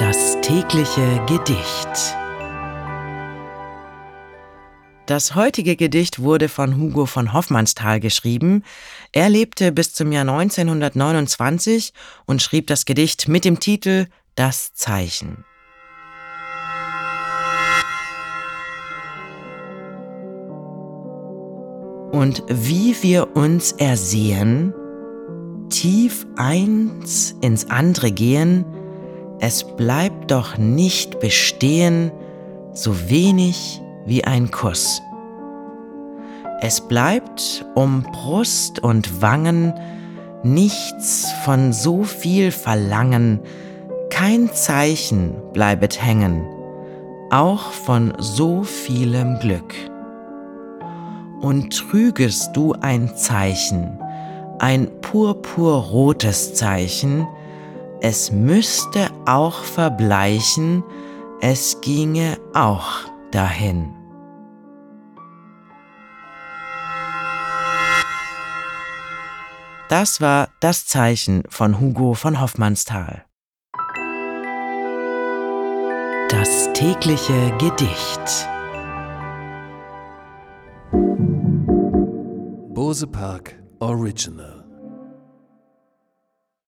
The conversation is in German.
Das tägliche Gedicht. Das heutige Gedicht wurde von Hugo von Hoffmannsthal geschrieben. Er lebte bis zum Jahr 1929 und schrieb das Gedicht mit dem Titel Das Zeichen. Und wie wir uns ersehen, tief eins ins andere gehen, es bleibt doch nicht bestehen, so wenig wie ein Kuss. Es bleibt um Brust und Wangen nichts von so viel Verlangen, kein Zeichen bleibet hängen, auch von so vielem Glück. Und trügest du ein Zeichen, ein purpurrotes Zeichen, es müsste auch verbleichen, es ginge auch dahin. Das war das Zeichen von Hugo von Hoffmannsthal. Das tägliche Gedicht. Bose Park Original